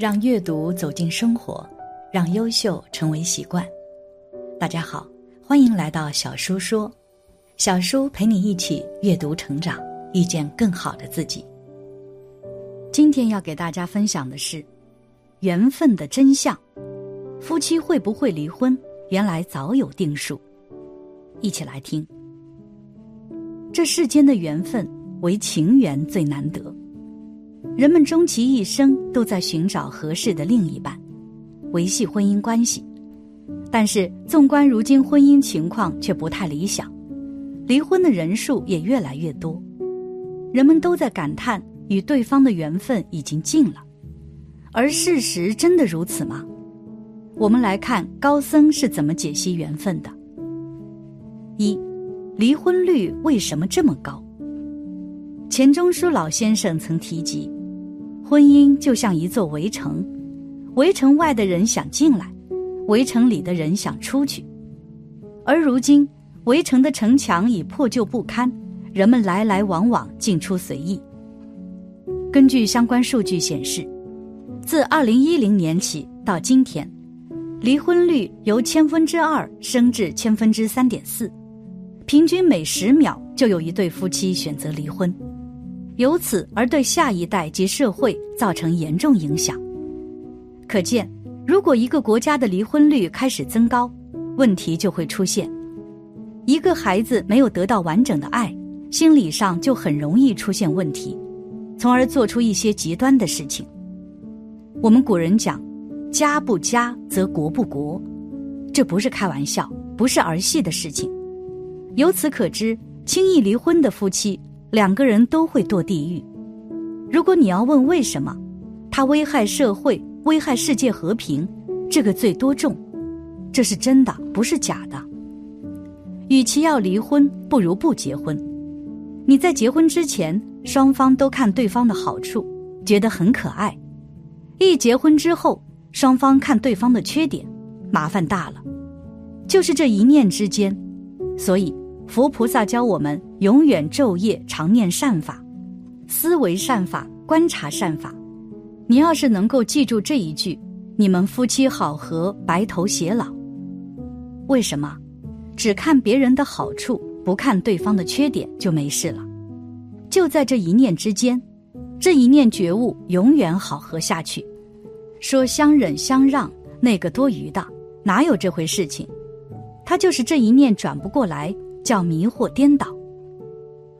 让阅读走进生活，让优秀成为习惯。大家好，欢迎来到小叔说，小叔陪你一起阅读成长，遇见更好的自己。今天要给大家分享的是缘分的真相。夫妻会不会离婚？原来早有定数。一起来听。这世间的缘分，唯情缘最难得。人们终其一生都在寻找合适的另一半，维系婚姻关系。但是，纵观如今婚姻情况却不太理想，离婚的人数也越来越多。人们都在感叹与对方的缘分已经尽了，而事实真的如此吗？我们来看高僧是怎么解析缘分的。一，离婚率为什么这么高？钱钟书老先生曾提及，婚姻就像一座围城，围城外的人想进来，围城里的人想出去。而如今，围城的城墙已破旧不堪，人们来来往往，进出随意。根据相关数据显示，自二零一零年起到今天，离婚率由千分之二升至千分之三点四，平均每十秒就有一对夫妻选择离婚。由此而对下一代及社会造成严重影响。可见，如果一个国家的离婚率开始增高，问题就会出现。一个孩子没有得到完整的爱，心理上就很容易出现问题，从而做出一些极端的事情。我们古人讲：“家不家，则国不国。”这不是开玩笑，不是儿戏的事情。由此可知，轻易离婚的夫妻。两个人都会堕地狱。如果你要问为什么，他危害社会、危害世界和平，这个罪多重，这是真的，不是假的。与其要离婚，不如不结婚。你在结婚之前，双方都看对方的好处，觉得很可爱；一结婚之后，双方看对方的缺点，麻烦大了。就是这一念之间，所以。佛菩萨教我们永远昼夜常念善法，思维善法，观察善法。你要是能够记住这一句，你们夫妻好合，白头偕老。为什么？只看别人的好处，不看对方的缺点就没事了。就在这一念之间，这一念觉悟，永远好合下去。说相忍相让，那个多余的，哪有这回事情？他就是这一念转不过来。叫迷惑颠倒，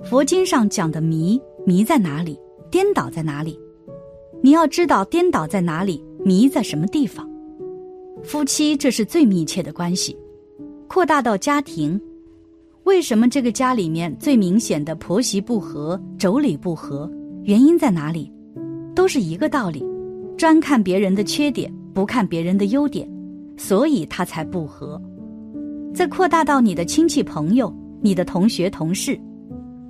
佛经上讲的迷迷在哪里？颠倒在哪里？你要知道颠倒在哪里，迷在什么地方？夫妻这是最密切的关系，扩大到家庭，为什么这个家里面最明显的婆媳不和、妯娌不和，原因在哪里？都是一个道理，专看别人的缺点，不看别人的优点，所以他才不和。再扩大到你的亲戚朋友、你的同学同事，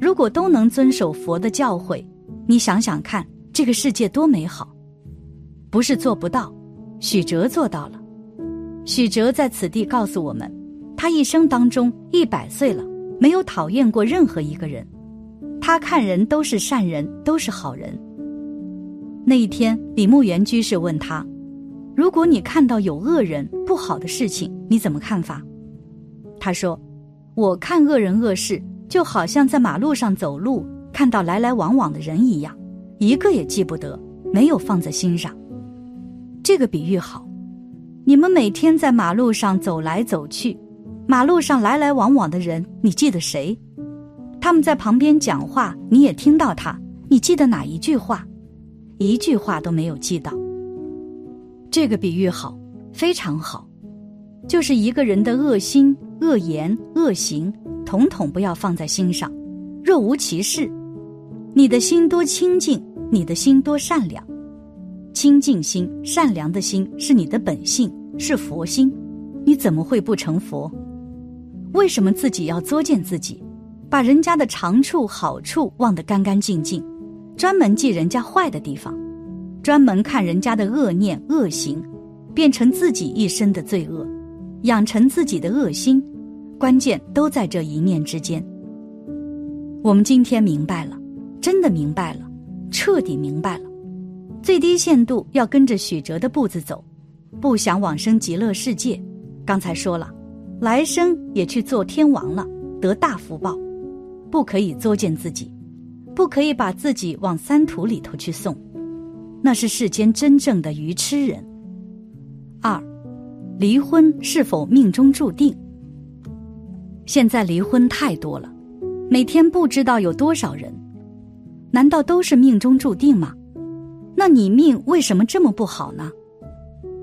如果都能遵守佛的教诲，你想想看，这个世界多美好！不是做不到，许哲做到了。许哲在此地告诉我们，他一生当中一百岁了，没有讨厌过任何一个人，他看人都是善人，都是好人。那一天，李牧原居士问他：“如果你看到有恶人、不好的事情，你怎么看法？”他说：“我看恶人恶事，就好像在马路上走路，看到来来往往的人一样，一个也记不得，没有放在心上。这个比喻好。你们每天在马路上走来走去，马路上来来往往的人，你记得谁？他们在旁边讲话，你也听到他，你记得哪一句话？一句话都没有记到。这个比喻好，非常好。”就是一个人的恶心、恶言、恶行，统统不要放在心上，若无其事。你的心多清净，你的心多善良，清净心、善良的心是你的本性，是佛心，你怎么会不成佛？为什么自己要作践自己，把人家的长处、好处忘得干干净净，专门记人家坏的地方，专门看人家的恶念、恶行，变成自己一生的罪恶？养成自己的恶心，关键都在这一念之间。我们今天明白了，真的明白了，彻底明白了。最低限度要跟着许哲的步子走，不想往生极乐世界。刚才说了，来生也去做天王了，得大福报，不可以作践自己，不可以把自己往三途里头去送，那是世间真正的愚痴人。离婚是否命中注定？现在离婚太多了，每天不知道有多少人，难道都是命中注定吗？那你命为什么这么不好呢？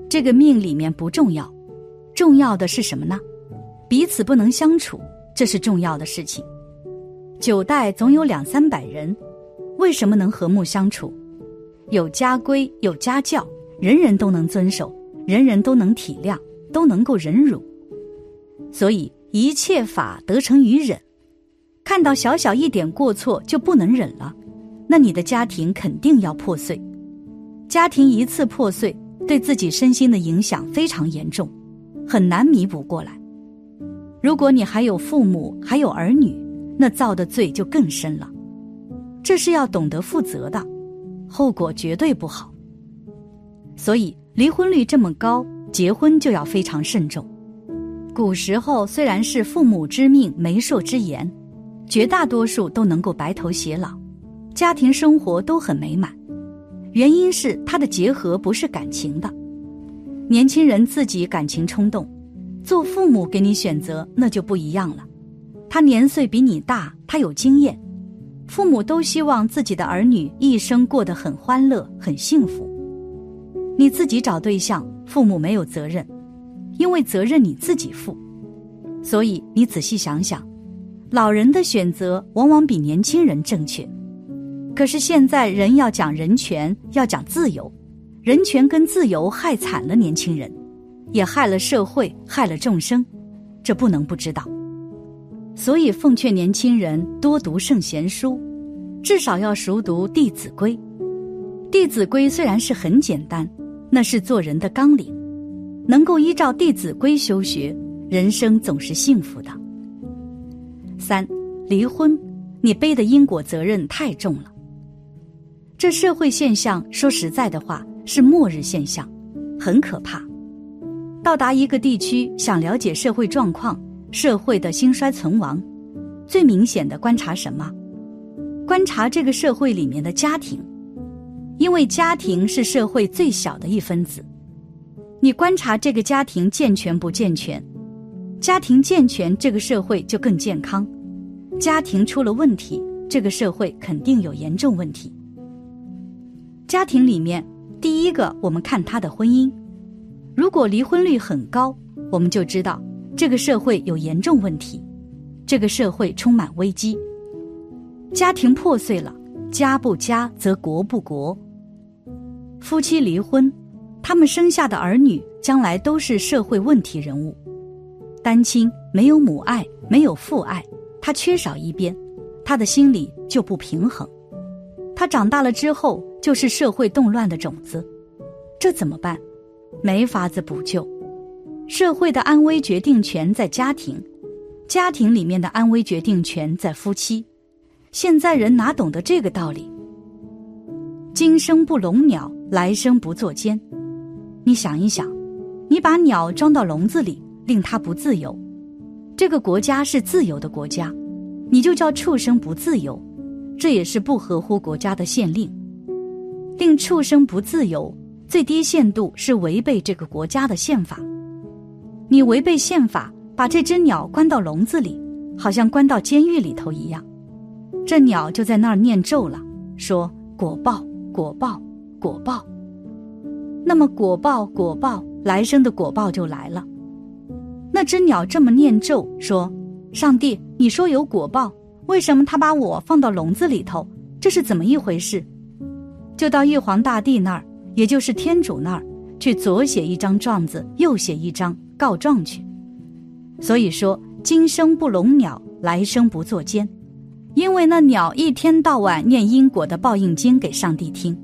这个命里面不重要，重要的是什么呢？彼此不能相处，这是重要的事情。九代总有两三百人，为什么能和睦相处？有家规，有家教，人人都能遵守。人人都能体谅，都能够忍辱，所以一切法得成于忍。看到小小一点过错就不能忍了，那你的家庭肯定要破碎。家庭一次破碎，对自己身心的影响非常严重，很难弥补过来。如果你还有父母，还有儿女，那造的罪就更深了。这是要懂得负责的，后果绝对不好。所以。离婚率这么高，结婚就要非常慎重。古时候虽然是父母之命、媒妁之言，绝大多数都能够白头偕老，家庭生活都很美满。原因是他的结合不是感情的，年轻人自己感情冲动，做父母给你选择那就不一样了。他年岁比你大，他有经验，父母都希望自己的儿女一生过得很欢乐、很幸福。你自己找对象，父母没有责任，因为责任你自己负。所以你仔细想想，老人的选择往往比年轻人正确。可是现在人要讲人权，要讲自由，人权跟自由害惨了年轻人，也害了社会，害了众生，这不能不知道。所以奉劝年轻人多读圣贤书，至少要熟读《弟子规》。《弟子规》虽然是很简单。那是做人的纲领，能够依照《弟子规》修学，人生总是幸福的。三，离婚，你背的因果责任太重了。这社会现象，说实在的话，是末日现象，很可怕。到达一个地区，想了解社会状况、社会的兴衰存亡，最明显的观察什么？观察这个社会里面的家庭。因为家庭是社会最小的一分子，你观察这个家庭健全不健全？家庭健全，这个社会就更健康；家庭出了问题，这个社会肯定有严重问题。家庭里面，第一个我们看他的婚姻，如果离婚率很高，我们就知道这个社会有严重问题，这个社会充满危机。家庭破碎了，家不家则国不国。夫妻离婚，他们生下的儿女将来都是社会问题人物。单亲没有母爱，没有父爱，他缺少一边，他的心里就不平衡。他长大了之后就是社会动乱的种子，这怎么办？没法子补救。社会的安危决定权在家庭，家庭里面的安危决定权在夫妻。现在人哪懂得这个道理？今生不笼鸟。来生不作奸，你想一想，你把鸟装到笼子里，令它不自由。这个国家是自由的国家，你就叫畜生不自由，这也是不合乎国家的宪令。令畜生不自由，最低限度是违背这个国家的宪法。你违背宪法，把这只鸟关到笼子里，好像关到监狱里头一样，这鸟就在那儿念咒了，说果报，果报。果报，那么果报果报，来生的果报就来了。那只鸟这么念咒说：“上帝，你说有果报，为什么他把我放到笼子里头？这是怎么一回事？”就到玉皇大帝那儿，也就是天主那儿，去左写一张状子，右写一张告状去。所以说，今生不笼鸟，来生不作奸，因为那鸟一天到晚念因果的报应经给上帝听。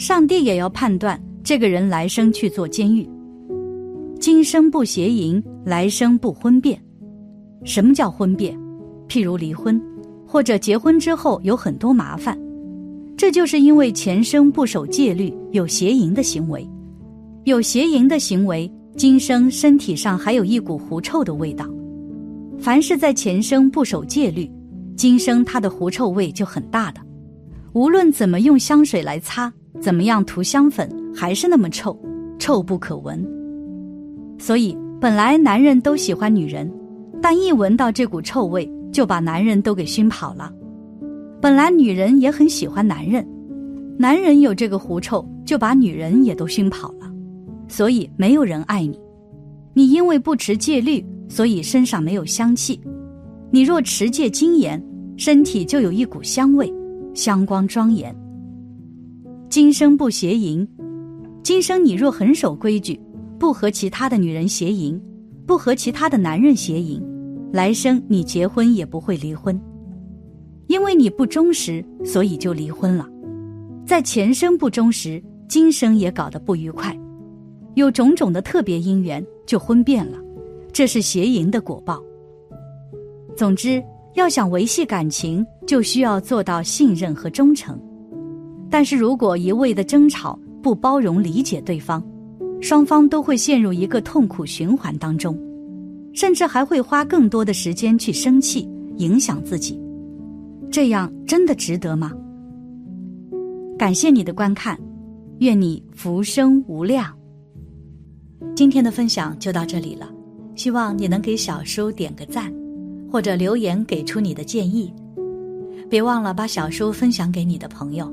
上帝也要判断这个人来生去做监狱，今生不邪淫，来生不婚变。什么叫婚变？譬如离婚，或者结婚之后有很多麻烦，这就是因为前生不守戒律，有邪淫的行为，有邪淫的行为，今生身体上还有一股狐臭的味道。凡是在前生不守戒律，今生他的狐臭味就很大的。无论怎么用香水来擦，怎么样涂香粉，还是那么臭，臭不可闻。所以本来男人都喜欢女人，但一闻到这股臭味，就把男人都给熏跑了。本来女人也很喜欢男人，男人有这个狐臭，就把女人也都熏跑了，所以没有人爱你。你因为不持戒律，所以身上没有香气；你若持戒精严，身体就有一股香味，香光庄严。今生不邪淫，今生你若很守规矩，不和其他的女人邪淫，不和其他的男人邪淫，来生你结婚也不会离婚。因为你不忠实，所以就离婚了。在前生不忠实，今生也搞得不愉快，有种种的特别因缘，就婚变了。这是邪淫的果报。总之，要想维系感情，就需要做到信任和忠诚。但是如果一味的争吵，不包容理解对方，双方都会陷入一个痛苦循环当中，甚至还会花更多的时间去生气，影响自己。这样真的值得吗？感谢你的观看，愿你福生无量。今天的分享就到这里了，希望你能给小叔点个赞，或者留言给出你的建议。别忘了把小叔分享给你的朋友，